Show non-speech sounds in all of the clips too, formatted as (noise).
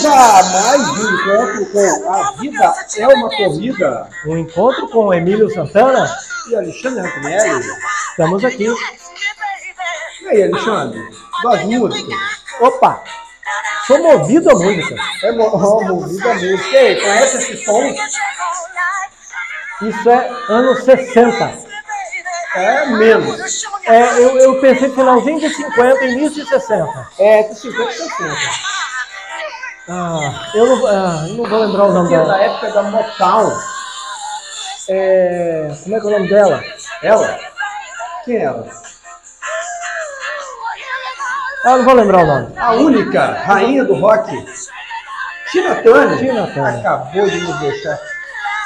Vamos a mais um encontro com A Vida é uma Corrida. Um encontro com Emílio Santana e Alexandre Antonelli. Estamos aqui. E aí, Alexandre? Das músicas. Opa! Sou movido a música. É mo oh, movido a música. E aí, conhece esse som? Isso é anos 60. É menos. É, eu, eu pensei finalzinho de 50, início de 60. É, de 50 e 60. Ah, eu não, ah, não vou lembrar o nome é dela. da época da Motown. É, como é que é o nome dela? Ela? Quem é ela? Ah, não vou lembrar o nome. A única rainha do rock. Tina Turner. Tina Turner. Acabou de nos deixar.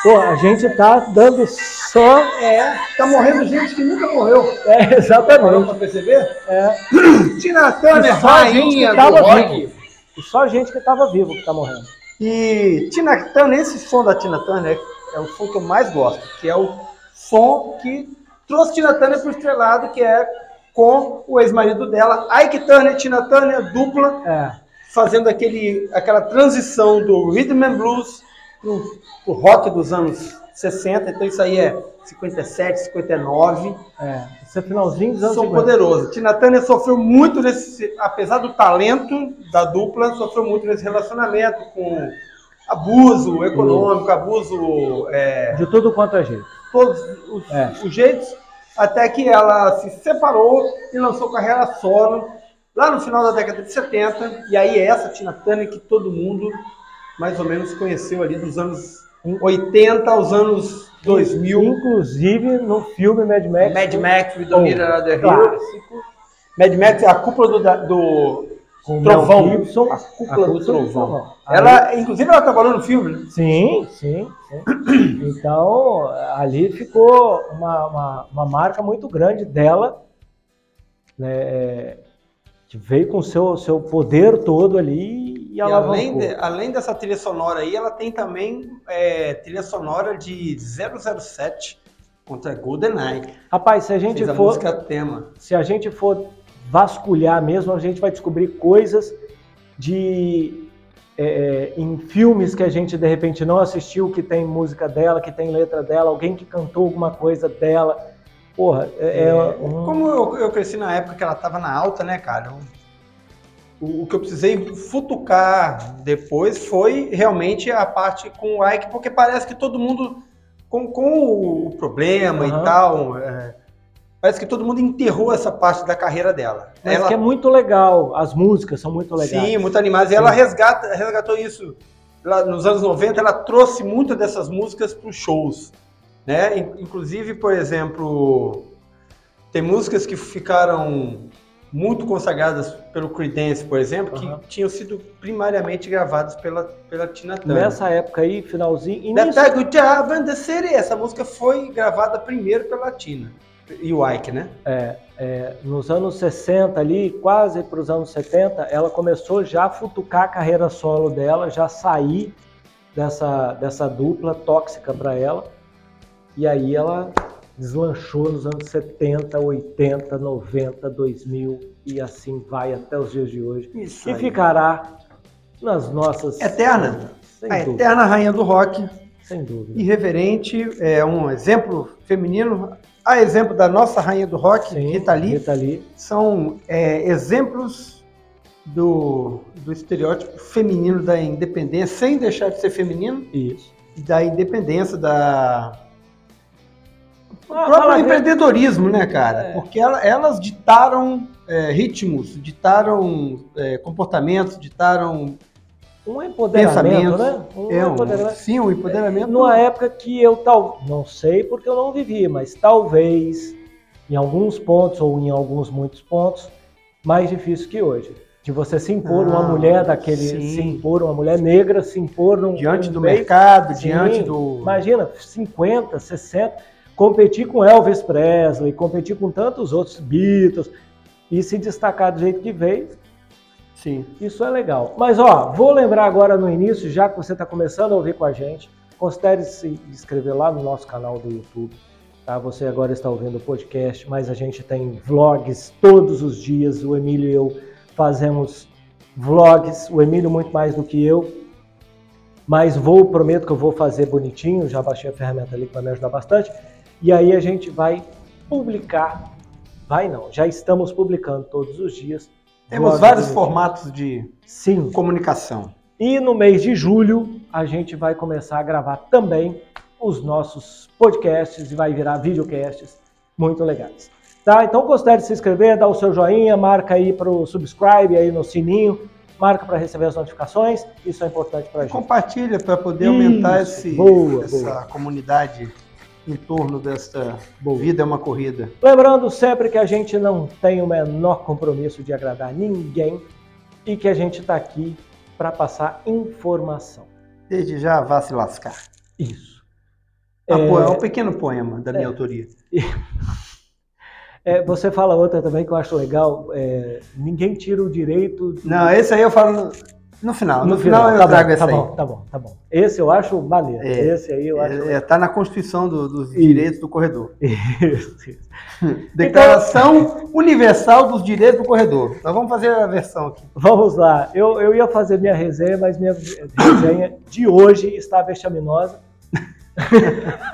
Pô, a gente tá dando só. É, tá morrendo gente que nunca morreu. É, Parou exatamente. pra perceber? É. (clears throat) Tina Turner, rainha do rock. vivo. E só gente que tava vivo que tá morrendo. E Tina Turner, esse som da Tina Turner é o som que eu mais gosto, que é o som que trouxe Tina Turner pro estrelado, que é com o ex-marido dela, Ike Turner, Tina Turner, dupla, É. fazendo aquele, aquela transição do rhythm and blues pro, pro rock dos anos 60. Então isso aí é 57, 59. É. Esse é finalzinho dos anos Som 50. poderoso. Tina Turner sofreu muito nesse, apesar do talento da dupla, sofreu muito nesse relacionamento com abuso econômico, abuso é, De tudo quanto é jeito. todos os, É. os jeitos, até que ela se separou e lançou carreira solo lá no final da década de 70. E aí é essa Tina Turner que todo mundo mais ou menos conheceu ali dos anos 80 aos anos 2000. Inclusive no filme Mad Max. Mad Max, of the clássico. Mad Max é a cúpula do, do Com o Trovão. Gibson. A cúpula do Trovão. Aí- Ela, inclusive, ela trabalhou no filme, né? Sim, sim, sim. (clears throat) Então, ali ficou uma, uma, uma marca muito grande dela, né, é, que veio com o seu, seu poder todo ali e E além, de- além dessa trilha sonora aí, ela tem também é, trilha sonora de 007 contra GoldenEye. Rapaz, se a gente Fez a for, música tema. se a gente for vasculhar mesmo, a gente vai descobrir coisas de é, é, em filmes que a gente de repente não assistiu, que tem música dela, que tem letra dela, alguém que cantou alguma coisa dela. Porra, é, é um- Como eu, eu cresci na época que ela tava na alta, né, cara? eu- o, o que eu precisei futucar depois foi realmente a parte com o Ike, porque parece que todo mundo, com, com o problema Aham. e tal, é, parece que todo mundo enterrou essa parte da carreira dela. Mas Ela- que é muito legal, as músicas são muito legais. Sim, muito animadas. E ela resgata, resgatou isso. Ela, nos anos 90, ela trouxe muitas dessas músicas para os shows. Né? In- Inclusive, por exemplo, tem músicas que ficaram muito consagradas pelo Creedence, por exemplo, que Aham. tinham sido primariamente gravadas pela, pela Tina Turner. Nessa época aí, finalzinho, início, the City, essa música foi gravada primeiro pela Tina. E o Ike, né? é, é, nos anos 60 ali, quase para os anos 70, ela começou já a futucar a carreira solo dela, já sair dessa, dessa dupla tóxica para ela. E aí ela deslanchou nos anos 70, 80, 90, 2000 e assim vai até os dias de hoje. Isso E ficará nas nossas... Eterna. Sem A dúvida, eterna rainha do rock. sem dúvida. irreverente, é um exemplo feminino, a exemplo da nossa rainha do rock, Sim, Rita Lee, Rita Lee. são é, exemplos do, do estereótipo feminino da independência, sem deixar de ser feminino, Isso. e da independência, da o próprio empreendedorismo, né, cara? É. Porque ela- elas ditaram é, ritmos, ditaram é, comportamentos, ditaram Um empoderamento, né? Um é, um, empoderamento. sim, um empoderamento. Numa época que eu tal, não sei porque eu não vivi, mas talvez em alguns pontos ou em alguns muitos pontos mais difícil que hoje. De você se impor uma Ah, mulher daquele, sim. se impor uma mulher negra, se impor num diante num do mercado, Sim, diante do. Imagina, 50, 60, competir com Elvis Presley, competir com tantos outros Beatles e se destacar do jeito que veio, Sim. isso é legal. Mas ó, vou lembrar agora no início, já que você está começando a ouvir com a gente, considere se inscrever lá no nosso canal do YouTube. Tá? Você agora está ouvindo o podcast, mas a gente tem vlogs todos os dias. O Emílio e eu fazemos vlogs, o Emílio muito mais do que eu, mas vou, prometo que eu vou fazer bonitinho, já baixei a ferramenta ali que vai me ajudar bastante, e aí a gente vai publicar, vai não, já estamos publicando todos os dias. Temos vários formatos de Sim. comunicação. E no mês de julho a gente vai começar a gravar também os nossos podcasts e vai virar videocasts muito legais. Tá? Então considere se inscrever, dar o seu joinha, marca aí para o subscribe aí no sininho, marca para receber as notificações, isso é importante para a gente. Compartilha para poder aumentar esse, boa, essa boa. comunidade em torno desta vida é uma corrida. Lembrando sempre que a gente não tem o menor compromisso de agradar ninguém e que a gente está aqui para passar informação. Desde já vá se lascar. Isso. Ah, É- é um pequeno poema da minha É. autoria. (laughs) É, você fala outra também que eu acho legal. é, ninguém tira o direito. de- Não, esse aí eu falo no, no final. No, final, eu tá trago bom, essa tá aí. bom, tá bom, tá bom. Esse eu acho maneiro. É. Esse aí eu acho. É, é, tá na Constituição do- dos Isso. Direitos do Corredor. (laughs) Isso, isso. (laughs) Declaração Universal dos Direitos do Corredor. Nós vamos fazer a versão aqui. Vamos lá. Eu, eu ia fazer minha resenha, mas minha resenha de hoje está vexaminosa. (laughs)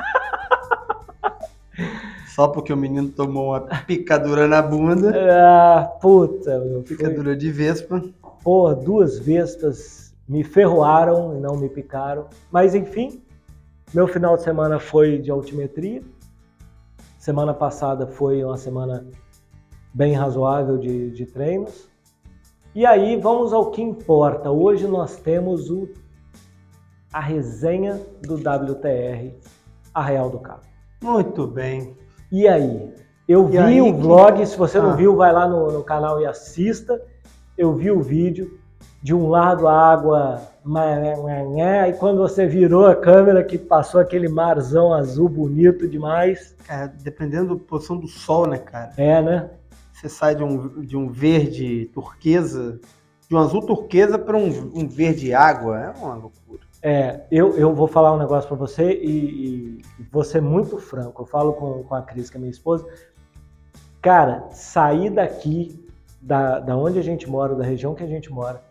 Só porque o menino tomou uma picadura na bunda. Ah, puta, meu. Foi, Picadura de vespa. Porra, duas vestas me ferroaram e não me picaram. Mas enfim, meu final de semana foi de altimetria. Semana passada foi uma semana bem razoável de, de treinos. E aí vamos ao que importa. Hoje nós temos o, a resenha do WTR Arraial do Cabo. Muito bem. E aí? Eu E vi aí o que- vlog, se você não Ah. viu, vai lá no, no canal e assista. Eu vi o vídeo. De um lado a água, e quando você virou a câmera que passou aquele marzão azul bonito demais. Cara, dependendo da posição do sol, né, cara? É, né? Você sai de um, de um verde turquesa, de um azul turquesa para um, um verde água. É uma loucura. É, eu, eu vou falar um negócio pra você e, e vou ser muito franco. Eu falo com, com a Cris, que é minha esposa. Cara, sair daqui, da, da onde a gente mora, da região que a gente mora,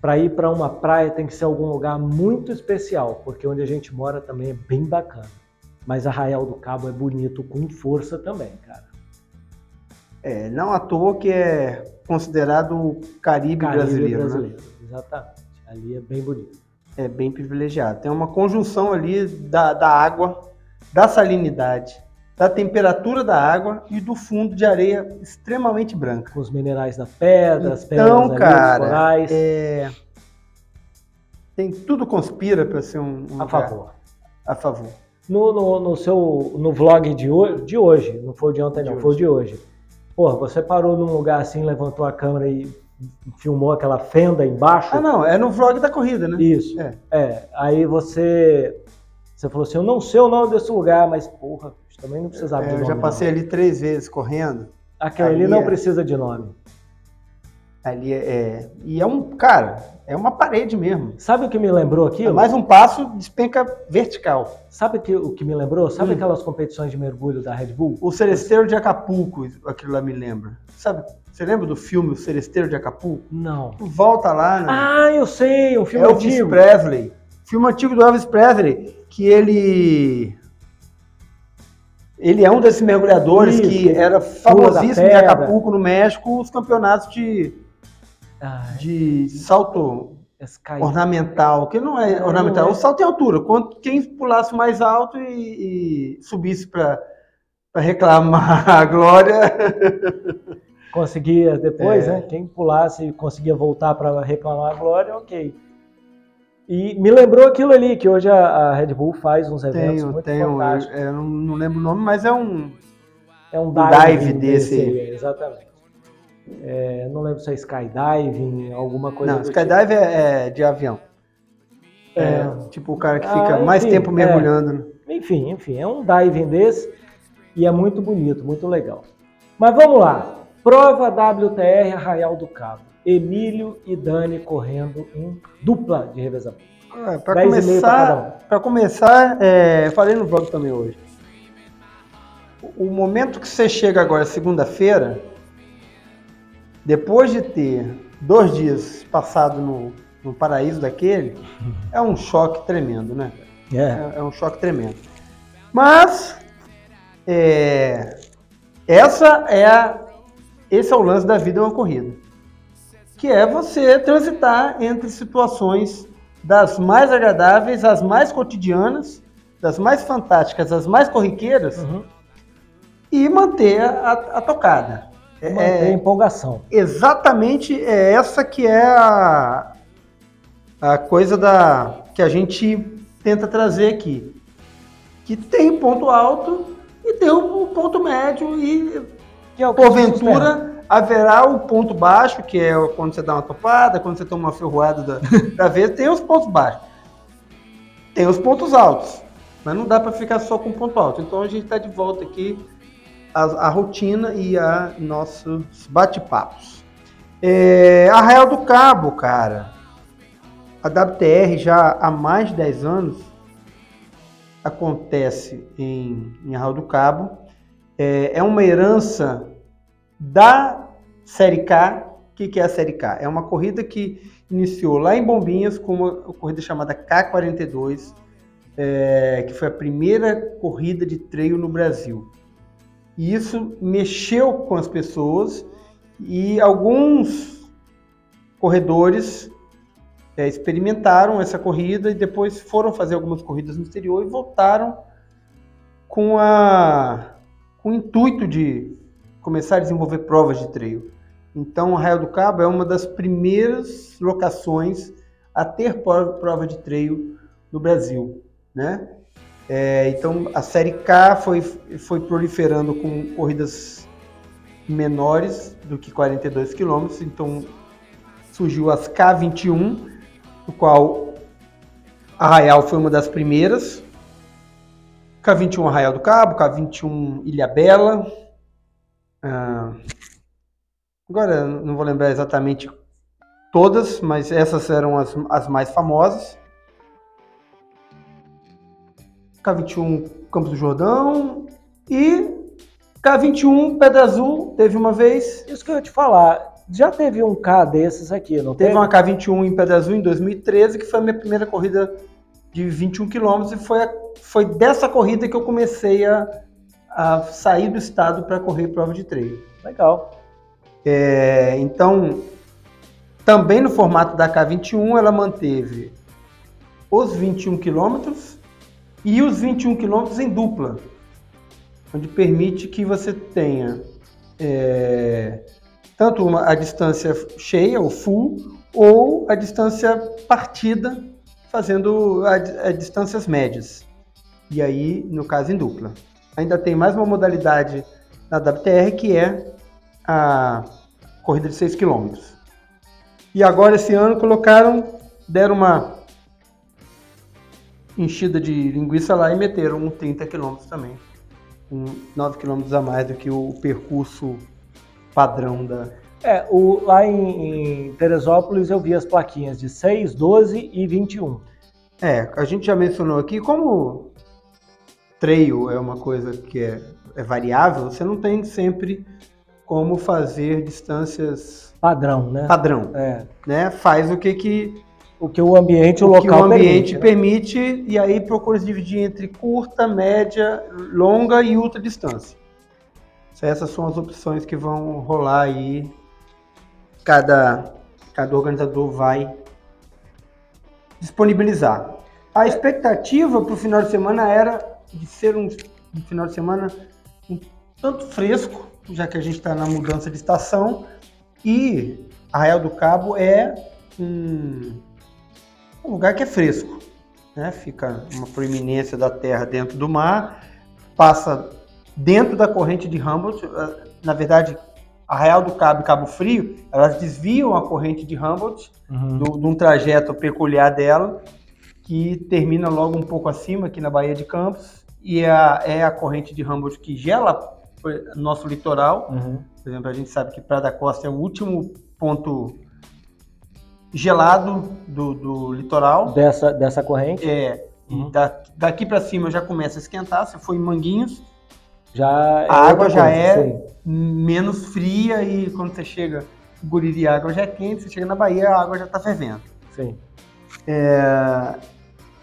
para ir para uma praia tem que ser algum lugar muito especial, porque onde a gente mora também é bem bacana. Mas Arraial do Cabo é bonito com força também, cara. É, não à toa que é considerado o Caribe, Caribe brasileiro, né? brasileiro, exatamente. Ali é bem bonito. É bem privilegiado. Tem uma conjunção ali da, da água, da salinidade, da temperatura da água e do fundo de areia extremamente branca. Com os minerais da pedra, as pedras Então, ali, os cara, corais. é... tem tudo conspira para ser um, um a lugar favor. A favor. No, no, no seu no vlog de hoje, de hoje, não foi de ontem, De não, hoje. foi o de hoje. Porra, você parou num lugar assim, levantou a câmera e filmou aquela fenda embaixo. Ah, não, é no vlog da corrida, né? Isso. É. É. Aí você. Você falou assim, eu não sei o nome desse lugar, mas porra, também não precisava É, de eu nome. já passei não. ali três vezes correndo. Aquele ali ali não é. precisa de nome. Ali é, é- E é um. Cara, é uma parede mesmo. Sabe o que me lembrou É aquilo? mais um passo, despenca vertical. Sabe que, o que me lembrou? Sabe Hum. aquelas competições de mergulho da Red Bull? O Celesteiro de Acapulco, aquilo lá me lembra. Sabe? Você lembra do filme O Celesteiro de Acapulco? Não. Volta lá, né? Ah, eu sei, um filme Elvis antigo. Presley. Filme antigo do Elvis Presley, que ele. Ele é um desses mergulhadores Isso, que era famosíssimo em. Acapulco, no México, os campeonatos de, Ai, de salto ornamental, que não é ornamental, não é. o salto em altura. Quando, quem pulasse mais alto e, e subisse para reclamar a glória, Conseguia depois, É. né? Quem pulasse e conseguia voltar para reclamar a glória, ok. E me lembrou aquilo ali, que hoje a, a Red Bull faz uns eventos tem, muito um, fantásticos. eu não, não lembro o nome, mas é um. É um dive dive desse. aí, exatamente. É, não lembro se é skydiving, alguma coisa Não, do skydive é, é de avião. tipo. É, É, tipo o cara que Ah, fica mais enfim, tempo é. mergulhando. né? Enfim, enfim, é um diving desse e é muito bonito, muito legal. Mas vamos lá. Prova WTR Arraial do Cabo. Emílio e Dani correndo em dupla de revezamento. Ah, Para 10 meio pra cada começar, pra começar é, falei no vlog também hoje. O o momento que você chega agora, segunda-feira, depois de ter dois dias passado no, no paraíso daquele, é um choque tremendo, né? É. É, é um choque tremendo. Mas é, essa é a, esse é o lance da vida é uma corrida, que é você transitar entre situações das mais agradáveis às mais cotidianas, das mais fantásticas às mais corriqueiras Uhum. e manter a, a tocada. É- Manter a é, empolgação. exatamente é essa que é a, a coisa da que a gente tenta trazer aqui. Que tem ponto alto e tem o ponto médio e é porventura haverá o ponto baixo, que é quando você dá uma topada, quando você toma uma ferroada da, (laughs) da vez, tem os pontos baixos. Tem os pontos altos, mas não dá para ficar só com ponto alto. Então a gente está de volta aqui à, à rotina e a nossos bate-papos. É, Arraial do Cabo, cara. A WTR já há mais de 10 anos acontece em, em Arraial do Cabo. É, é uma herança da Série K. O que, é a Série K? É uma corrida que iniciou lá em Bombinhas com uma corrida chamada K42, é, que foi a primeira corrida de trail no Brasil. E isso mexeu com as pessoas e alguns corredores é, experimentaram essa corrida e depois foram fazer algumas corridas no exterior e voltaram com, a, com o intuito de começar a desenvolver provas de trail. Então, Arraial do Cabo é uma das primeiras locações a ter pro- prova de trail no Brasil, né? É, então, a Série K foi, foi proliferando com corridas menores do que 42 quilômetros, então surgiu as K21, no qual Arraial foi uma das primeiras. K21 Arraial do Cabo, K21 Ilha Bela. Ah, agora não vou lembrar exatamente todas, mas essas eram as, as mais famosas. K21 Campos do Jordão e K21 Pedra Azul teve uma vez. Isso que eu ia te falar. Já teve um K desses aqui, não Teve teve? uma K21 em Pedra Azul em 2013, que foi a minha primeira corrida de 21 quilômetros e foi, a- foi dessa corrida que eu comecei a, a sair do estado para correr prova de trail. Legal. É, então, também no formato da K21, ela manteve os 21 quilômetros e os 21 quilômetros em dupla, onde permite que você tenha é, tanto uma- a distância cheia, ou full, ou a distância partida, fazendo a, a distâncias médias. E aí, no caso, em dupla. Ainda tem mais uma modalidade na WTR que é a corrida de 6 km. E agora esse ano colocaram, deram uma enchida de linguiça lá e meteram um 30 km também. Um 9 km a mais do que o percurso padrão da. É, o, lá em, em Teresópolis eu vi as plaquinhas de 6, 12 e 21. É, a gente já mencionou aqui, como trail é uma coisa que é, é variável, você não tem sempre como fazer distâncias Padrão, né? padrão, É. né? Faz o que que O que o ambiente, o, o que local o ambiente permite, né? permite, e aí procura se dividir entre curta, média, longa e ultra distância. Essas são as opções que vão rolar aí. Cada, cada organizador vai disponibilizar. A expectativa para o final de semana era de ser um, um final de semana um tanto fresco, já que a gente está na mudança de estação, e Arraial do Cabo é um, um lugar que é fresco, né? Fica uma proeminência da terra dentro do mar, passa dentro da corrente de Humboldt. eh, Na verdade, Arraial do Cabo e Cabo Frio, elas desviam a corrente de Humboldt Uhum. do- de um trajeto peculiar dela, que termina logo um pouco acima, aqui na Baía de Campos, e é a, é a corrente de Humboldt que gela nosso litoral. Uhum. Por exemplo, a gente sabe que Praia da Costa é o último ponto gelado do, do litoral. Dessa, dessa corrente, É, Uhum. da- daqui para cima já começa a esquentar. Se for em Manguinhos, já é a água já coisa, é sim. menos fria e quando você chega Guriri a água já é quente, você chega na Bahia a água já está fervendo. Sim. É,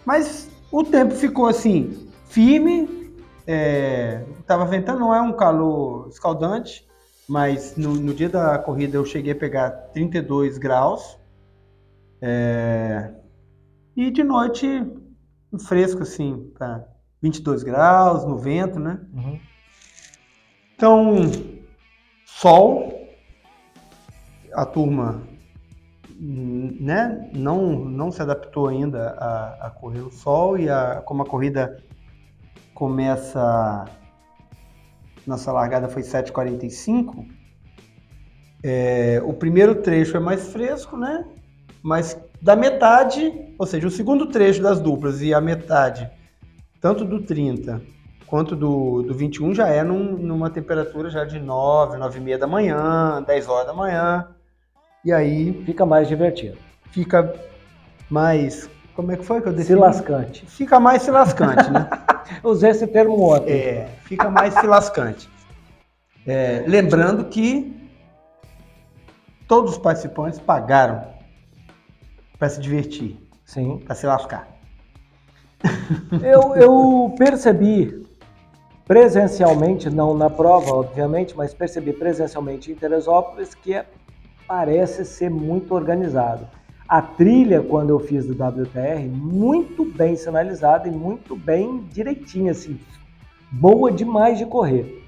mas o tempo ficou assim, firme, é, tava ventando, não é um calor escaldante, mas no, no dia da corrida eu cheguei a pegar 32 graus. É, e de noite, fresco assim, para 22 graus, no vento, né? Uhum. Então, sol, a turma né, não, não se adaptou ainda a, a correr no sol e a, como a corrida começa, nossa largada foi 7h45, é, o primeiro trecho é mais fresco, né? Mas da metade, ou seja, o segundo trecho das duplas e a metade, tanto do 30 quanto do, do 21, já é num, numa temperatura já de 9, 9 e meia da manhã, 10 horas da manhã. E aí. Fica mais divertido. Fica mais. Como é que foi que eu defini? Se lascante. Fica mais se lascante, né? (laughs) Usei esse termo ontem. É, fica mais se lascante. É, lembrando que todos os participantes pagaram para se divertir. Sim. Para se lascar. (laughs) Eu, eu percebi presencialmente, não na prova, obviamente, mas percebi presencialmente em Teresópolis que é parece ser muito organizado. A trilha, quando eu fiz do WTR, muito bem sinalizada e muito bem direitinha, assim, boa demais de correr.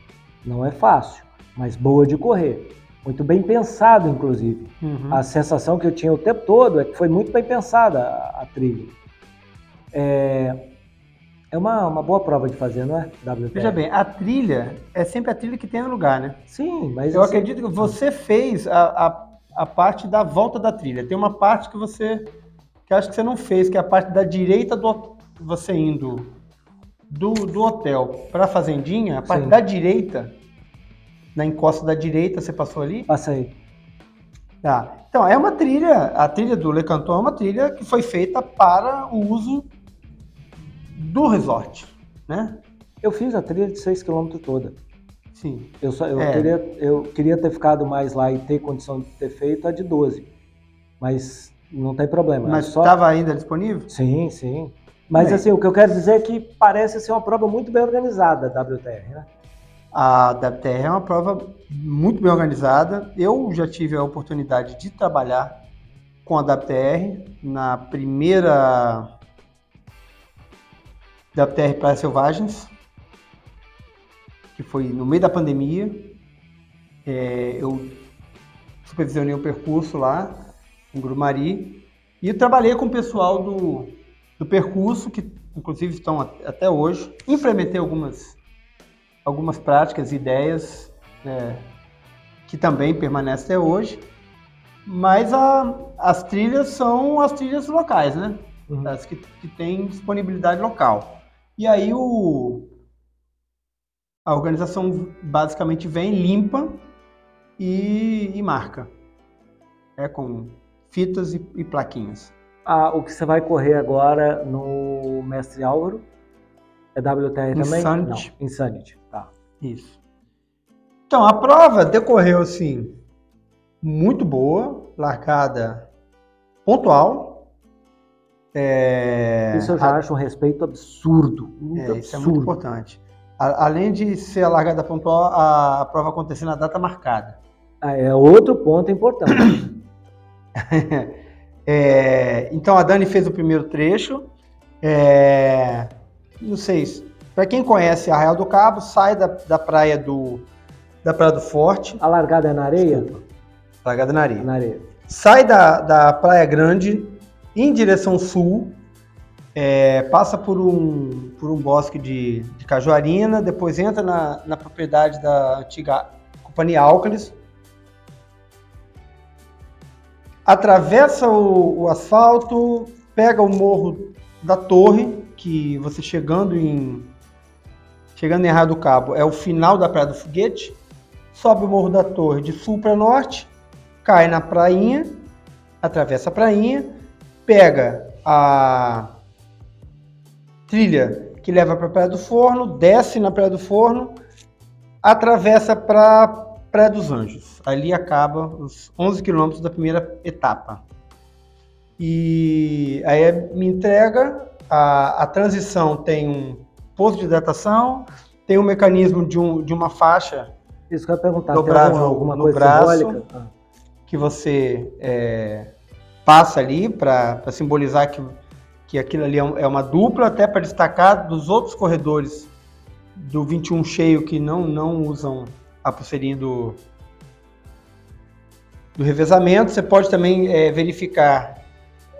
Não é fácil, mas boa de correr. Muito bem pensado, inclusive. Uhum. A sensação que eu tinha o tempo todo é que foi muito bem pensada a, a trilha. É, é uma, uma boa prova de fazer, não é? WTR. Veja bem, a trilha é sempre a trilha que tem no lugar, né? Sim, mas. Eu assim, acredito que você fez a, a a parte da volta da trilha. Tem uma parte que você que acho que você não fez, que é a parte da direita do você indo do, do hotel para a fazendinha, a parte Sim. da direita, na encosta da direita, você passou ali? Passei. Tá. Então, é uma trilha, a trilha do Le Canton é uma trilha que foi feita para o uso do resort, né? Eu fiz a trilha de 6 km toda. Sim. Eu, só, eu, é. queria, eu queria ter ficado mais lá e ter condição de ter feito a de 12. Mas não tem problema. Mas estava só... ainda disponível? Sim, sim. Mas assim, o que eu quero dizer é que parece ser uma prova muito bem organizada, a WTR, né? A WTR é uma prova muito bem organizada. Eu já tive a oportunidade de trabalhar com a WTR na primeira WTR Praias Selvagens, que foi no meio da pandemia. É, eu supervisionei o percurso lá, em Grumari, e trabalhei com o pessoal do, do percurso, que inclusive estão até hoje. Implementei algumas, algumas práticas e ideias é, que também permanecem até hoje. Mas a, as trilhas são as trilhas locais, né? Uhum. As que, que têm disponibilidade local. E aí o, a organização basicamente vem, limpa e, e marca. É com fitas e, e plaquinhas. Ah, o que você vai correr agora no Mestre Álvaro é WTR também? Insanity. Insanity, tá. Isso. Então, a prova decorreu assim, muito boa, largada pontual. É... Isso eu já a... acho um respeito absurdo. É, absurdo. Isso é muito importante além de ser a largada pontual, a, prova acontecer na data marcada. Ah, é outro ponto importante. (coughs) é, então a Dani fez o primeiro trecho. É, não sei, para quem conhece Arraial do Cabo, sai da, da praia do da Praia do Forte. A largada é na areia? Desculpa. Largada na areia. Na areia. Sai da, da Praia Grande em direção sul, é, passa por um, por um bosque de, de cajuarina, depois entra na, na propriedade da antiga Companhia Álcalis, atravessa o, o, asfalto, pega o morro da torre, que você chegando em chegando em Errado do Cabo é o final da Praia do Foguete, sobe o morro da torre de sul para norte, cai na prainha, atravessa a prainha, pega a trilha que leva para a Praia do Forno, desce na Praia do Forno, atravessa para Praia dos Anjos. Ali acaba os 11 quilômetros da primeira etapa. E aí me entrega, a, a transição tem um posto de hidratação, tem um mecanismo de, um, de uma faixa Isso que eu perguntar, dobrável alguma, alguma no braço. simbólica? Ah, que você é, passa ali para simbolizar que, que aquilo ali é, um- é uma dupla, até para destacar dos outros corredores do 21 cheio que não, não usam a pulseirinha do, do revezamento. Você pode também é, verificar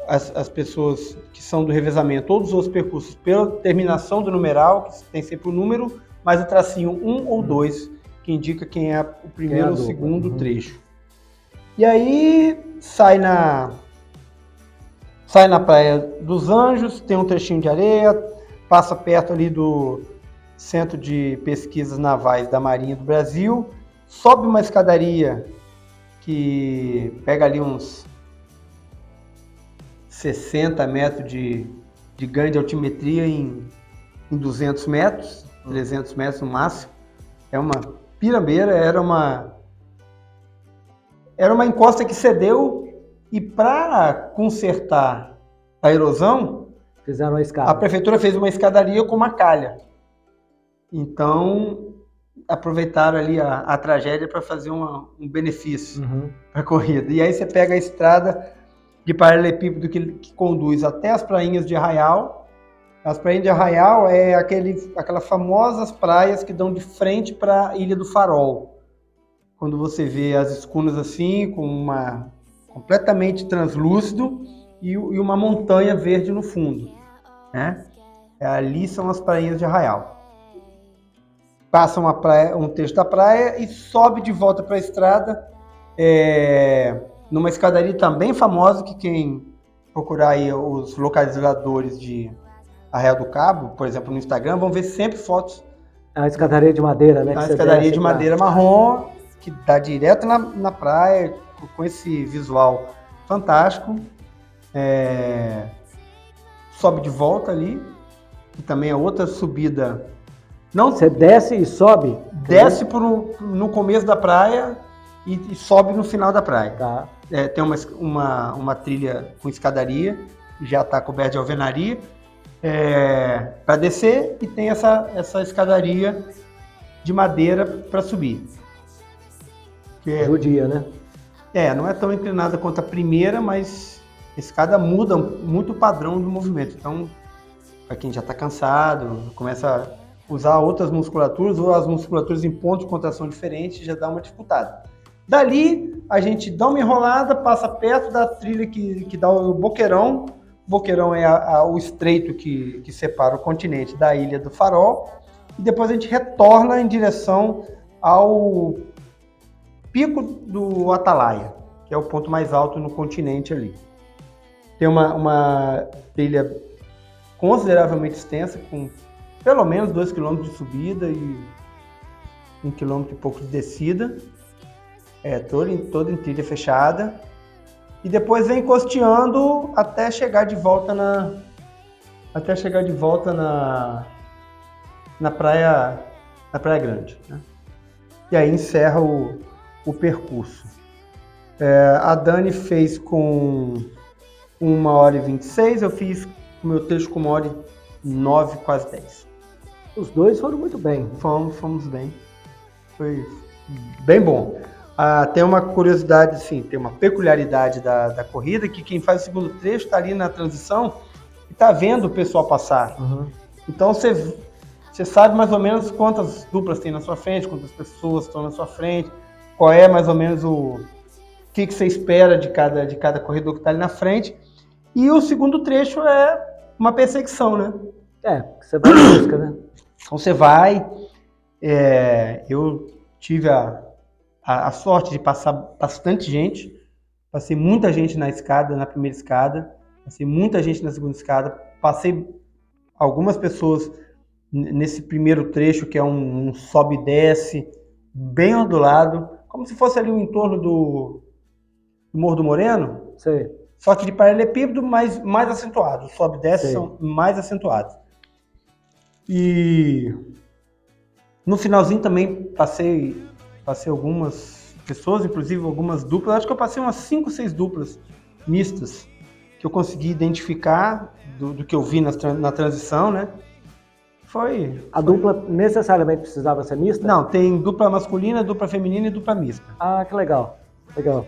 as, as pessoas que são do revezamento, todos os outros percursos, pela terminação do numeral, que tem sempre o número, mais o tracinho 1 ou 2, que indica quem é o primeiro a ou segundo Uhum. trecho. E aí sai na sai na praia dos Anjos, tem um trechinho de areia, passa perto ali do Centro de Pesquisas Navais da Marinha do Brasil, sobe uma escadaria que pega ali uns 60 metros de, de ganho de altimetria em, em 200 metros, 300 metros no máximo. É uma pirambeira, era uma era uma encosta que cedeu e para consertar a erosão, Fizeram a a escada. prefeitura fez uma escadaria com uma calha. Então, aproveitaram ali a, a tragédia para fazer uma- um benefício Uhum. para a corrida. E aí você pega a estrada de paralelepípedo que, que conduz até as prainhas de Arraial. As prainhas de Arraial é aquele, aquelas famosas praias que dão de frente para a Ilha do Farol. Quando você vê as escunas assim, com uma completamente translúcido e, e uma montanha verde no fundo, né? Ali são as prainhas de Arraial. Passa uma praia, um trecho da praia e sobe de volta para a estrada é, numa escadaria também famosa que quem procurar aí os localizadores de Arraial do Cabo, por exemplo, no Instagram, vão ver sempre fotos A escadaria de madeira, né? da você escadaria de madeira marrom que dá direto na, na praia com esse visual fantástico. É, sobe de volta ali, que também é outra subida. Não Você desce e sobe. desce pro, no começo da praia e, e sobe no final da praia. Tá. É, tem uma, uma, uma trilha com escadaria, já está coberta de alvenaria, para descer e tem essa, essa escadaria de madeira para subir. Que é- Judia, né? É, não é tão inclinada quanto a primeira, mas a escada muda muito o padrão do movimento. Então, para quem já está cansado, começa a usar outras musculaturas ou as musculaturas em pontos de contração diferentes, já dá uma dificuldade. Dali, a gente dá uma enrolada, passa perto da trilha que, que dá o Boqueirão. Boqueirão é a- a- o estreito que, que separa o continente da Ilha do Farol. E depois a gente retorna em direção ao Pico do Atalaia, que é o ponto mais alto no continente ali. Tem uma, uma trilha consideravelmente extensa, com pelo menos 2 km de subida e 1 km e pouco de descida. É, toda em, toda em trilha fechada. E depois vem costeando até chegar de volta na. Até chegar de volta na. Na praia. Na Praia Grande. né? E aí encerra o, o percurso. É, a Dani fez com 1 hora e 26, eu fiz o meu texto com 1 hora e 9, quase 10. Os dois foram muito bem. Fomos, fomos bem. Foi bem bom. Ah, tem uma curiosidade, sim, tem uma peculiaridade da, da corrida, que quem faz o segundo trecho está ali na transição e está vendo o pessoal passar. Uhum. Então você, você sabe mais ou menos quantas duplas tem na sua frente, quantas pessoas estão na sua frente, qual é mais ou menos o que, que você espera de cada, de cada corredor que está ali na frente. E o segundo trecho é uma perseguição, né? É, você vai em busca, né? Então você vai. é, eu tive a, a, a sorte de passar bastante gente. Passei muita gente na escada, na primeira escada. Passei muita gente na segunda escada. Passei algumas pessoas nesse primeiro trecho, que é um, um sobe e desce, bem ondulado, como se fosse ali o entorno do, do Morro do Moreno, Sei. só que de paralelepípedo, mas mais acentuado. Sobe e desce Sei. são mais acentuados. E no finalzinho também passei passei algumas pessoas, inclusive algumas duplas. Acho que eu passei umas 5, 6 duplas mistas que eu consegui identificar do, do que eu vi na, na transição, né? Foi. A foi... dupla necessariamente precisava ser mista? Não, tem dupla masculina, dupla feminina e dupla mista. Ah, que legal. Legal.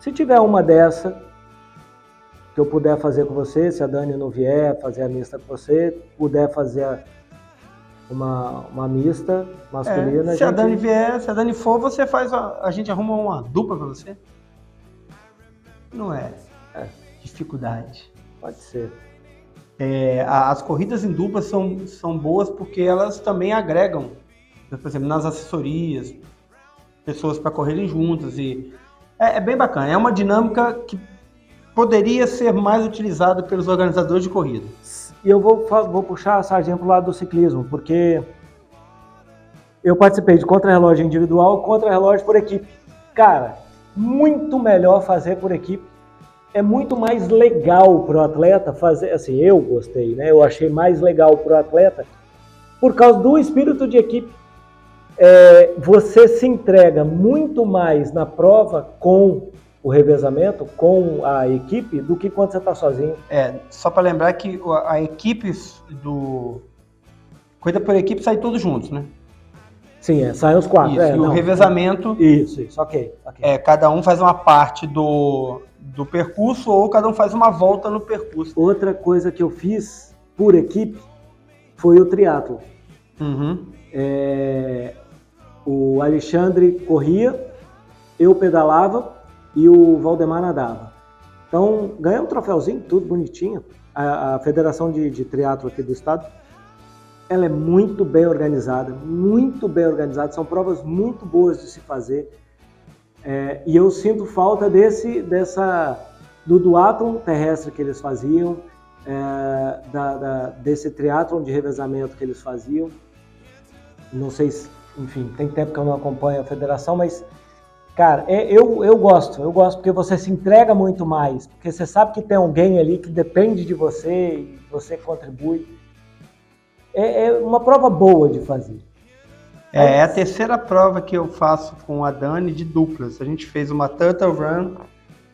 Se tiver uma dessa que eu puder fazer com você, se a Dani não vier fazer a mista com você, puder fazer uma, uma mista masculina. É, se a, gente... a, Dani vier, se a Dani for, você faz. A, a gente arruma uma dupla para você. Não é, é. Dificuldade. Pode ser. É, as corridas em dupla são, são boas porque elas também agregam, por exemplo, nas assessorias, pessoas para correrem juntas e é, é, bem bacana. É uma dinâmica que poderia ser mais utilizada pelos organizadores de corrida. E eu vou, vou puxar a sargento pro lado do ciclismo, porque eu participei de contra-relógio individual, contra-relógio por equipe. Cara, muito melhor fazer por equipe é muito mais legal para o atleta fazer, assim, eu gostei, né? Eu achei mais legal para o atleta por causa do espírito de equipe. É, você se entrega muito mais na prova com o revezamento, com a equipe, do que quando você está sozinho. É, só para lembrar que a equipe do. Coisa por equipe sai todos juntos, né? Sim, é, saem os quatro. Isso, é, e não, o revezamento. Isso, isso, ok. okay. É, cada um faz uma parte do, do percurso ou cada um faz uma volta no percurso. Outra coisa que eu fiz por equipe foi o triatlo. Uhum. É, o Alexandre corria, eu pedalava e o Valdemar nadava. Então, ganhei um troféuzinho, tudo bonitinho. A, a Federação de, de Triatlo aqui do estado, ela é muito bem organizada, muito bem organizada. São provas muito boas de se fazer. É, e eu sinto falta desse, dessa, do duatlon terrestre que eles faziam, é, da, da, desse triatlon de revezamento que eles faziam. Não sei se, enfim, tem tempo que eu não acompanho a federação, mas, cara, é, eu, eu gosto, eu gosto porque você se entrega muito mais, porque você sabe que tem alguém ali que depende de você e você contribui. É, é uma prova boa de fazer. É, é a terceira prova que eu faço com a Dani de duplas. A gente fez uma Turtle Run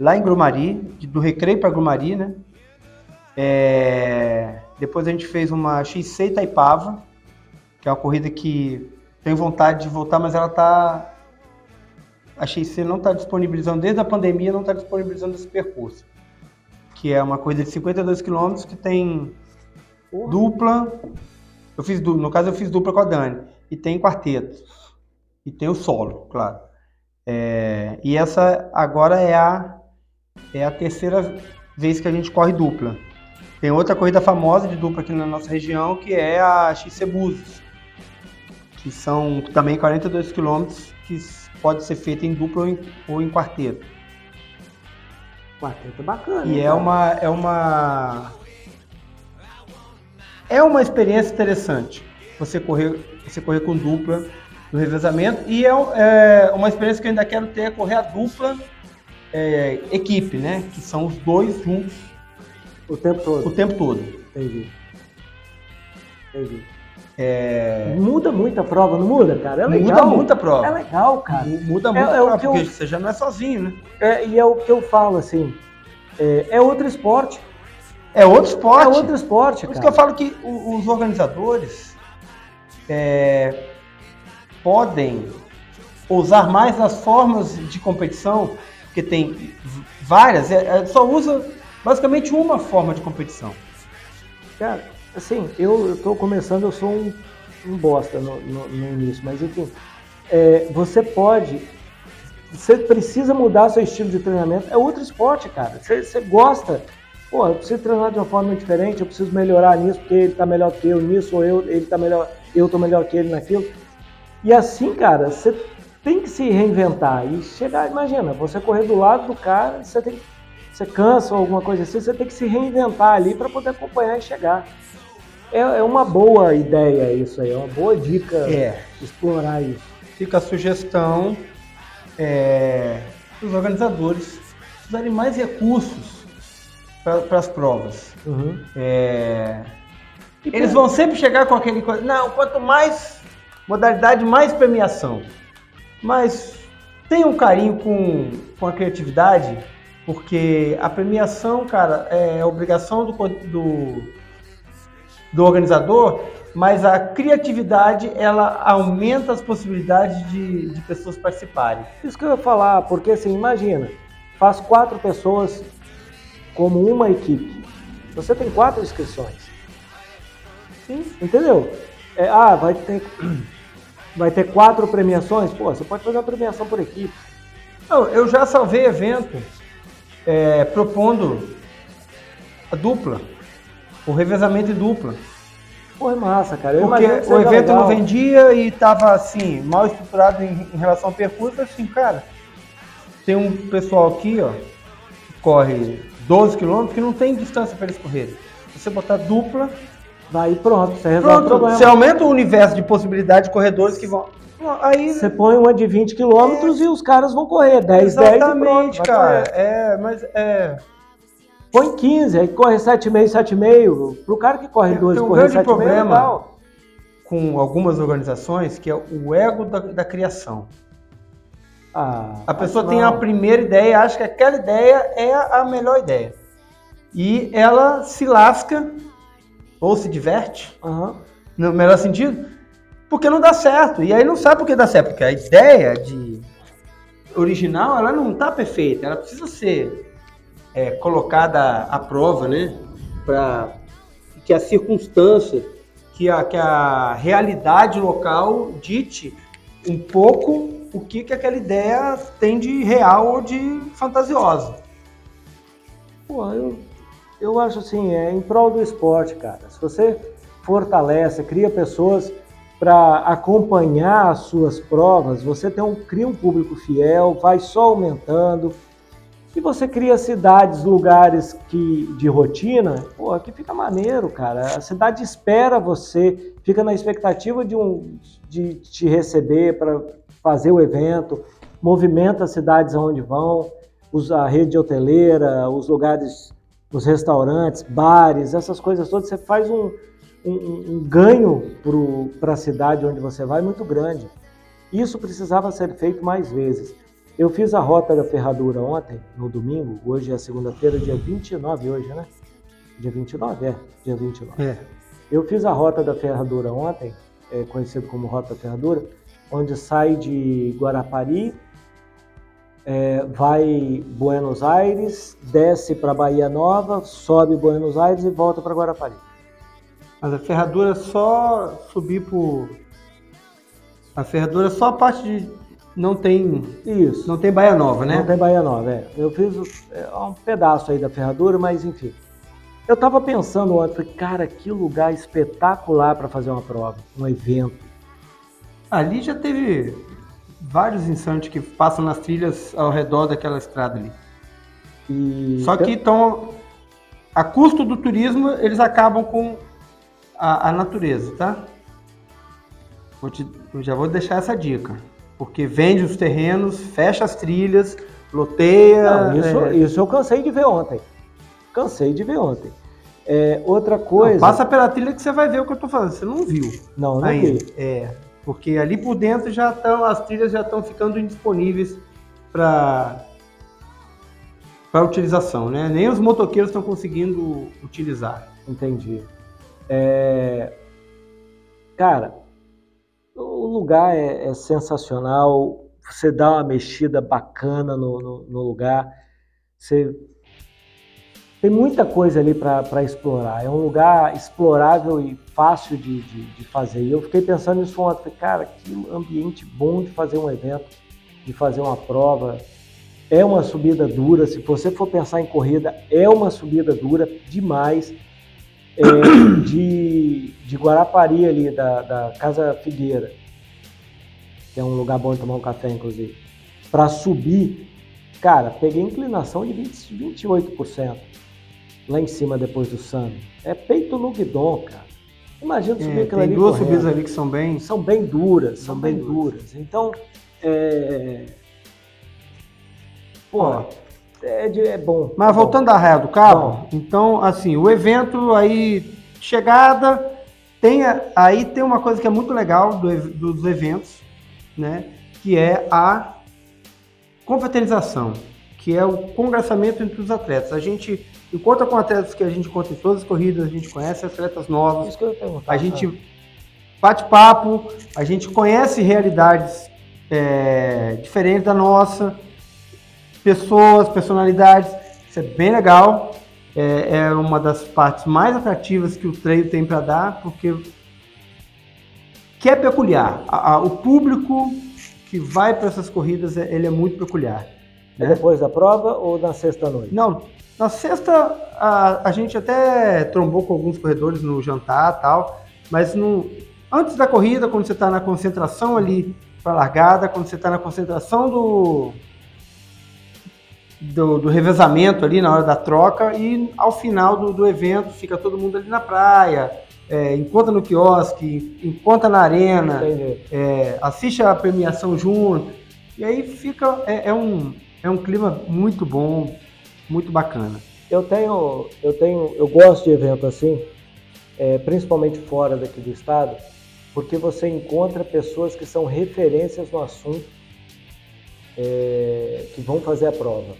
lá em Grumari, do Recreio para Grumari, né? É... Depois a gente fez uma XC Itaipava, que é uma corrida que tenho vontade de voltar, mas ela tá. A XC não está disponibilizando, desde a pandemia, não está disponibilizando esse percurso. Que é uma corrida de 52 km que tem dupla. Eu fiz, no caso, eu fiz dupla com a Dani e tem quarteto. E tem o solo, claro. É, e essa agora é a, é a terceira vez que a gente corre dupla. Tem outra corrida famosa de dupla aqui na nossa região, que é a XC Búzios, que são também 42 quilômetros, que pode ser feita em dupla ou em, ou em quarteto. Quarteto é bacana. E é uma, é uma é uma experiência interessante você correr você correr com dupla no revezamento. E é, é, uma experiência que eu ainda quero ter, é correr a dupla é, equipe, né? Que são os dois juntos. O tempo todo. O tempo todo. Entendi. Entendi. É... Muda muito a prova, não muda, cara? É legal. Muda muito a prova. É legal, cara. Muda é, muito é, a prova, porque eu... você já não é sozinho, né? É, e é o que eu falo, assim, é, é outro esporte. É outro esporte. É outro esporte, Por isso que eu falo que os organizadores, é, podem usar mais as formas de competição, porque tem várias, é, é, só usa basicamente uma forma de competição. Cara, assim, eu estou começando, eu sou um, um bosta no, no, no, início, mas enfim, é, você pode, você precisa mudar seu estilo de treinamento, é outro esporte, cara. Você, você gosta, pô, eu preciso treinar de uma forma diferente, eu preciso melhorar nisso, porque ele está melhor que eu nisso, ou eu, ele está melhor eu tô melhor que ele naquilo. E assim, cara, você tem que se reinventar e chegar, imagina, você correr do lado do cara, você tem você cansa ou alguma coisa assim, você tem que se reinventar ali para poder acompanhar e chegar. É, é, uma boa ideia isso aí, é uma boa dica é. explorar isso. Fica a sugestão é, os organizadores usarem mais recursos para as provas. Uhum. É, eles vão sempre chegar com aquele. Não, quanto mais modalidade mais premiação. Mas tenha um carinho com, com a criatividade, porque a premiação, cara, é obrigação do, do, do organizador, mas a criatividade ela aumenta as possibilidades de, de pessoas participarem. Isso que eu ia falar, porque assim, imagina, faz quatro pessoas como uma equipe. Você tem quatro inscrições. Sim. Entendeu? É, ah, vai ter, vai ter quatro premiações? Pô, você pode fazer uma premiação por equipe. Não, eu já salvei evento é, propondo a dupla, o revezamento em dupla. Pô, é massa, cara. Eu Porque o evento legal. não vendia e estava assim, mal estruturado em, em, relação ao percurso, assim, cara, tem um pessoal aqui, ó, que corre 12 quilômetros que não tem distância para eles correrem. Você botar dupla, Daí pronto, você resolve pronto, o problema. Você aumenta o universo de possibilidades de corredores que vão. Aí... Você põe uma de 20 quilômetros é... e os caras vão correr 10, Exatamente, 10 e pronto, cara. É, mas é. Põe 15, aí corre 7,5, 7,5. Pro cara que corre 12, Tem um correr grande 7,5 problema com algumas organizações que é o ego da, da criação. Ah, a pessoa tem a primeira ideia e acha que aquela ideia é a melhor ideia. E ela se lasca ou se diverte, uhum. no melhor sentido, porque não dá certo. E aí não sabe por que dá certo, porque a ideia de original, ela não está perfeita, ela precisa ser é, colocada à prova, né? Para que a circunstância, que a, que a realidade local dite um pouco o que, que aquela ideia tem de real ou de fantasiosa. Pô, eu eu acho assim, é em prol do esporte, cara. Se você fortalece, cria pessoas para acompanhar as suas provas, você tem um, cria um público fiel, vai só aumentando. E você cria cidades, lugares que de rotina, pô, aqui fica maneiro, cara. A cidade espera você, fica na expectativa de, um, de te receber para fazer o evento, movimenta as cidades aonde vão, a rede hoteleira, os lugares os restaurantes, bares, essas coisas todas, você faz um, um, um ganho para a cidade onde você vai muito grande. Isso precisava ser feito mais vezes. Eu fiz a rota da ferradura ontem, no domingo, hoje é segunda-feira, dia 29 hoje, né? Dia 29? É, dia 29. É. Eu fiz a rota da ferradura ontem, é conhecido como Rota da Ferradura, onde sai de Guarapari, é, vai Buenos Aires, desce para Bahia Nova, sobe Buenos Aires e volta para Guarapari. Mas a ferradura é só subir por. A ferradura é só a parte de. Não tem. Isso. Não tem Bahia Nova, né? Não tem Bahia Nova, é. Eu fiz é, um pedaço aí da ferradura, mas enfim. Eu tava pensando ontem, falei, cara, que lugar espetacular para fazer uma prova, um evento. Ali já teve vários insanos que passam nas trilhas ao redor daquela estrada ali. E... Só que então, a custo do turismo, eles acabam com a, a natureza, tá? Vou te, eu já vou deixar essa dica. Porque vende os terrenos, fecha as trilhas, loteia. Não, isso, é... isso eu cansei de ver ontem. Cansei de ver ontem. É, outra coisa. Não, passa pela trilha que você vai ver o que eu tô falando. Você não viu. Não, não vi. É. Porque ali por dentro já estão, as trilhas já estão ficando indisponíveis para para utilização, né? Nem os motoqueiros estão conseguindo utilizar. Entendi. É... Cara, o lugar é, é, sensacional. Você dá uma mexida bacana no, no, no lugar. Você tem muita coisa ali para explorar. É um lugar explorável e fácil de, de, de fazer. E eu fiquei pensando nisso ontem. Cara, que ambiente bom de fazer um evento, de fazer uma prova. É uma subida dura. Se você for pensar em corrida, é uma subida dura demais. É, (coughs) de, de Guarapari ali, da, da Casa Figueira, que é um lugar bom de tomar um café, inclusive. Para subir, cara, peguei inclinação de 20, 28% lá em cima depois do Sami. É peito no guidon, cara. Imagina subir é, aquilo ali. Tem duas correndo. subidas ali que são bem. São bem duras, são, são bem, bem duras. duras. Então, é. Pô, é, de, é bom. Mas é voltando bom. à Raia do Cabo, então, assim, o evento aí, chegada, tem aí tem uma coisa que é muito legal do dos eventos, né? Que é a confraternização, que é o congraçamento entre os atletas. A gente com atletas que a gente encontra em todas as corridas, a gente conhece atletas novos, Isso que eu ia perguntar. a gente bate papo, a gente conhece realidades é, diferentes da nossa, pessoas, personalidades, isso é bem legal. É, é uma das partes mais atrativas que o treino tem para dar, porque que é peculiar. A- a- o público que vai para essas corridas, é- ele é muito peculiar. É né? depois da prova ou na sexta noite? Não, na sexta a, a gente até trombou com alguns corredores no jantar tal, mas no, antes da corrida, quando você está na concentração ali para largada, quando você está na concentração do, do, do revezamento ali na hora da troca e ao final do, do evento fica todo mundo ali na praia, é, encontra no quiosque, encontra na arena, é, assiste a premiação junto. E aí fica. É, é um, é um clima muito bom, muito bacana. Eu tenho, eu tenho, eu gosto de evento assim, é, principalmente fora daqui do estado, porque você encontra pessoas que são referências no assunto, é, que vão fazer a prova.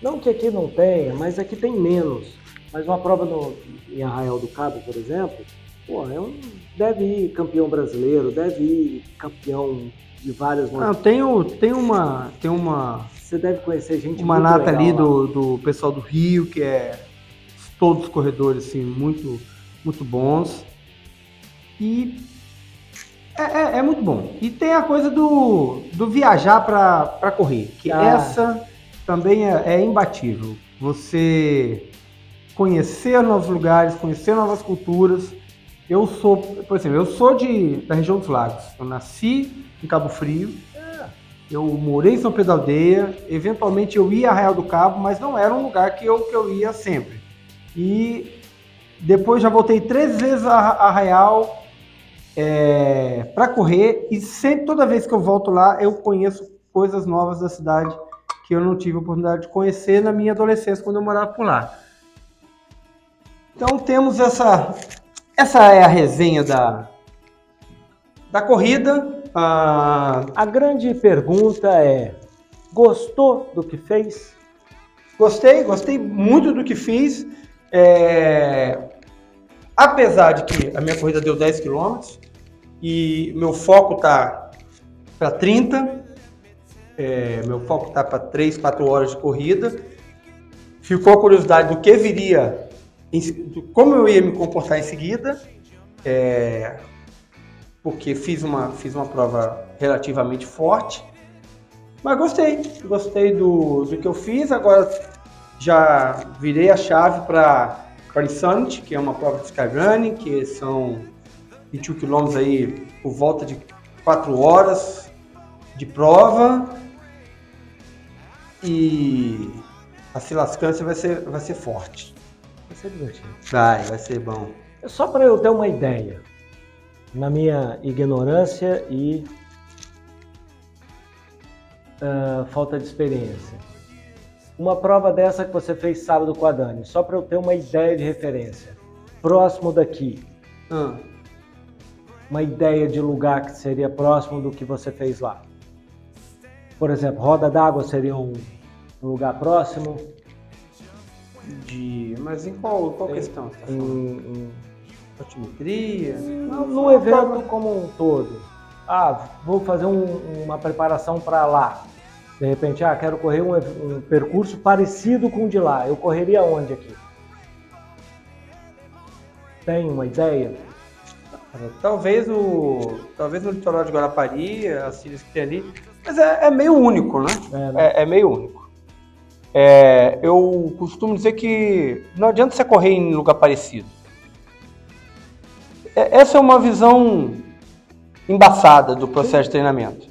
Não que aqui não tenha, mas aqui tem menos. Mas uma prova no, em Arraial do Cabo, por exemplo, pô, é um, deve ir campeão brasileiro, deve ir campeão de várias Ah, tem, tem uma. Tem uma. Você deve conhecer gente Uma muito nata legal ali do, do pessoal do Rio, que é todos os corredores assim, muito, muito bons. E é, é- é muito bom. E tem a coisa do, do viajar para correr, que Ah. essa também é, é imbatível. Você conhecer novos lugares, conhecer novas culturas. Eu sou, por exemplo, eu sou de, da região dos lagos. Eu nasci em Cabo Frio. Eu morei em São Pedro Aldeia, eventualmente eu ia a Arraial do Cabo, mas não era um lugar que eu, que eu ia sempre. E depois já voltei três vezes a a Arraial para correr e sempre, toda vez que eu volto lá, eu conheço coisas novas da cidade que eu não tive a oportunidade de conhecer na minha adolescência, quando eu morava por lá. Então temos essa, essa é a resenha da, da corrida. Ah, A grande pergunta é: gostou do que fez? Gostei, gostei muito do que fiz. É, Apesar de que a minha corrida deu 10 km e meu foco tá para 30, é, meu foco tá para 3, 4 horas de corrida. Ficou a curiosidade do que viria, como eu ia me comportar em seguida, é, porque fiz uma, fiz uma prova relativamente forte. Mas gostei, gostei do, do que eu fiz. Agora já virei a chave para Insanity, que é uma prova de skyrunning, que são 21 quilômetros aí por volta de 4 horas de prova. E a Silascância vai ser, vai ser forte. Vai ser divertido. Vai, vai ser bom. Só para eu ter uma ideia, na minha ignorância e ah, falta de experiência. Uma prova dessa que você fez sábado com a Dani, só para eu ter uma ideia de referência. Próximo daqui, Ah, uma ideia de lugar que seria próximo do que você fez lá. Por exemplo, Roda d'Água seria um lugar próximo. de... Mas em qual, qual questão? Você tá Em, em- Altimetria? no, no evento como um todo. Ah, vou fazer um- uma preparação para lá. De repente, ah, quero correr um, um percurso parecido com o de lá. Eu correria onde aqui? Tem uma ideia? Talvez o. Talvez no litoral de Guarapari, as ilhas que tem ali. Mas é, é meio único, né? É, né? É, é meio único. É, eu costumo dizer que não adianta você correr em lugar parecido. É- essa é uma visão embaçada do processo de treinamento.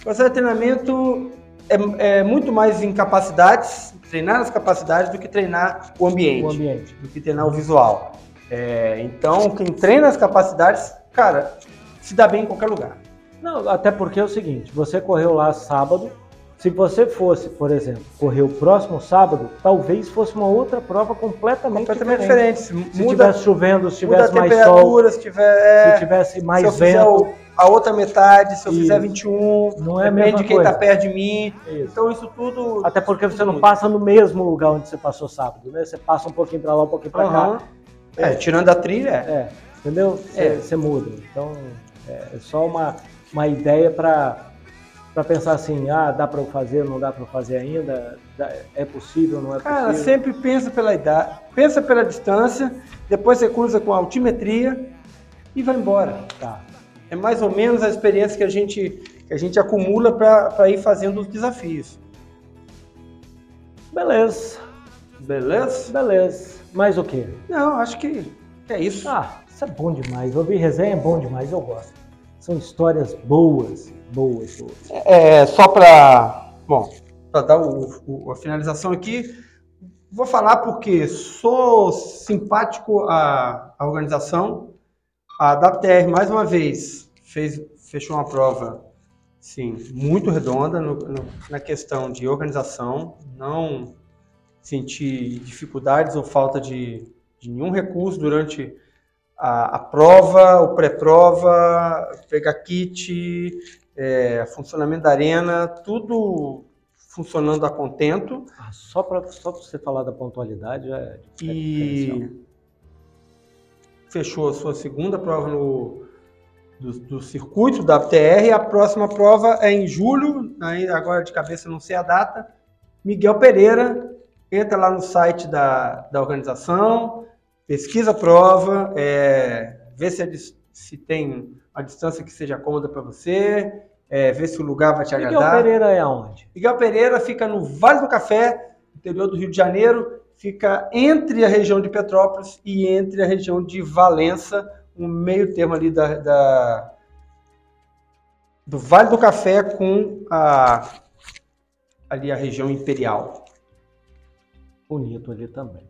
O processo de treinamento é, é muito mais em capacidades, treinar as capacidades do que treinar o ambiente O ambiente. do que treinar o visual. É, então, quem treina as capacidades, cara, se dá bem em qualquer lugar. Não, até porque é o seguinte, você correu lá sábado, Se você fosse, por exemplo, correr o próximo sábado, talvez fosse uma outra prova completamente, Completamente diferente. diferente. Se Muda, tivesse chovendo, se tivesse mais sol, se tiver. é, se tivesse mais se eu fizer vento. a outra metade, se eu fizer Isso. 21, Não é depende de quem está perto de mim. Isso. Então isso tudo. Até porque você não passa no mesmo lugar onde você passou sábado, né? Você passa um pouquinho pra lá, um pouquinho pra Aham. cá. É, tirando a trilha, é. É, entendeu? Você, É. muda. Então, é só uma, uma ideia para para pensar assim, ah, dá para eu fazer, não dá para fazer ainda, é possível, não é Cara, possível. sempre pensa pela idade, pensa pela distância, depois você cruza com a altimetria e vai embora. Tá. É mais ou menos a experiência que a gente, que a gente acumula para ir fazendo os desafios. Beleza, Beleza? beleza. Mais o quê? Não, acho que é isso. Ah, isso é bom demais. Ouvir resenha é bom demais, eu gosto. São histórias boas, boas, boas. É, só para. Bom, para dar o- o- a finalização aqui, vou falar porque sou simpático à, à organização. A WTR, mais uma vez, fez, fechou uma prova sim, muito redonda no- no- na questão de organização. Não senti dificuldades ou falta de, de nenhum recurso durante a, a prova, o pré-prova, pegar kit, é, funcionamento da arena, tudo funcionando a contento. Ah, só para só pra você falar da pontualidade, é, é. E fechou a sua segunda prova no, do, do circuito da WTR. A próxima prova é em julho, agora de cabeça não sei a data. Miguel Pereira, entra lá no site da, da organização, pesquisa a prova, é, vê se, dis- se tem uma distância que seja cômoda para você, é, vê se o lugar vai te Miguel agradar. Pereira é aonde? Miguel Pereira fica no Vale do Café, interior do Rio de Janeiro, fica entre a região de Petrópolis e entre a região de Valença, um meio termo ali da, da- do Vale do Café com a, ali a região imperial. Bonito ali também.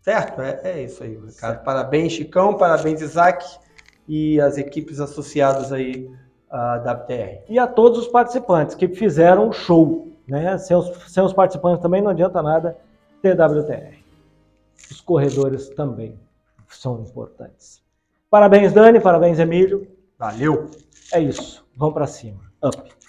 Certo? É, é isso aí, Ricardo. Parabéns, Chicão, parabéns, Isaac e as equipes associadas aí à WTR. E a todos os participantes que fizeram o show. Né? Sem, os, sem os participantes também não adianta nada ter WTR. Os corredores também são importantes. Parabéns, Dani. Parabéns, Emílio. Valeu! É isso. Vamos para cima. Up.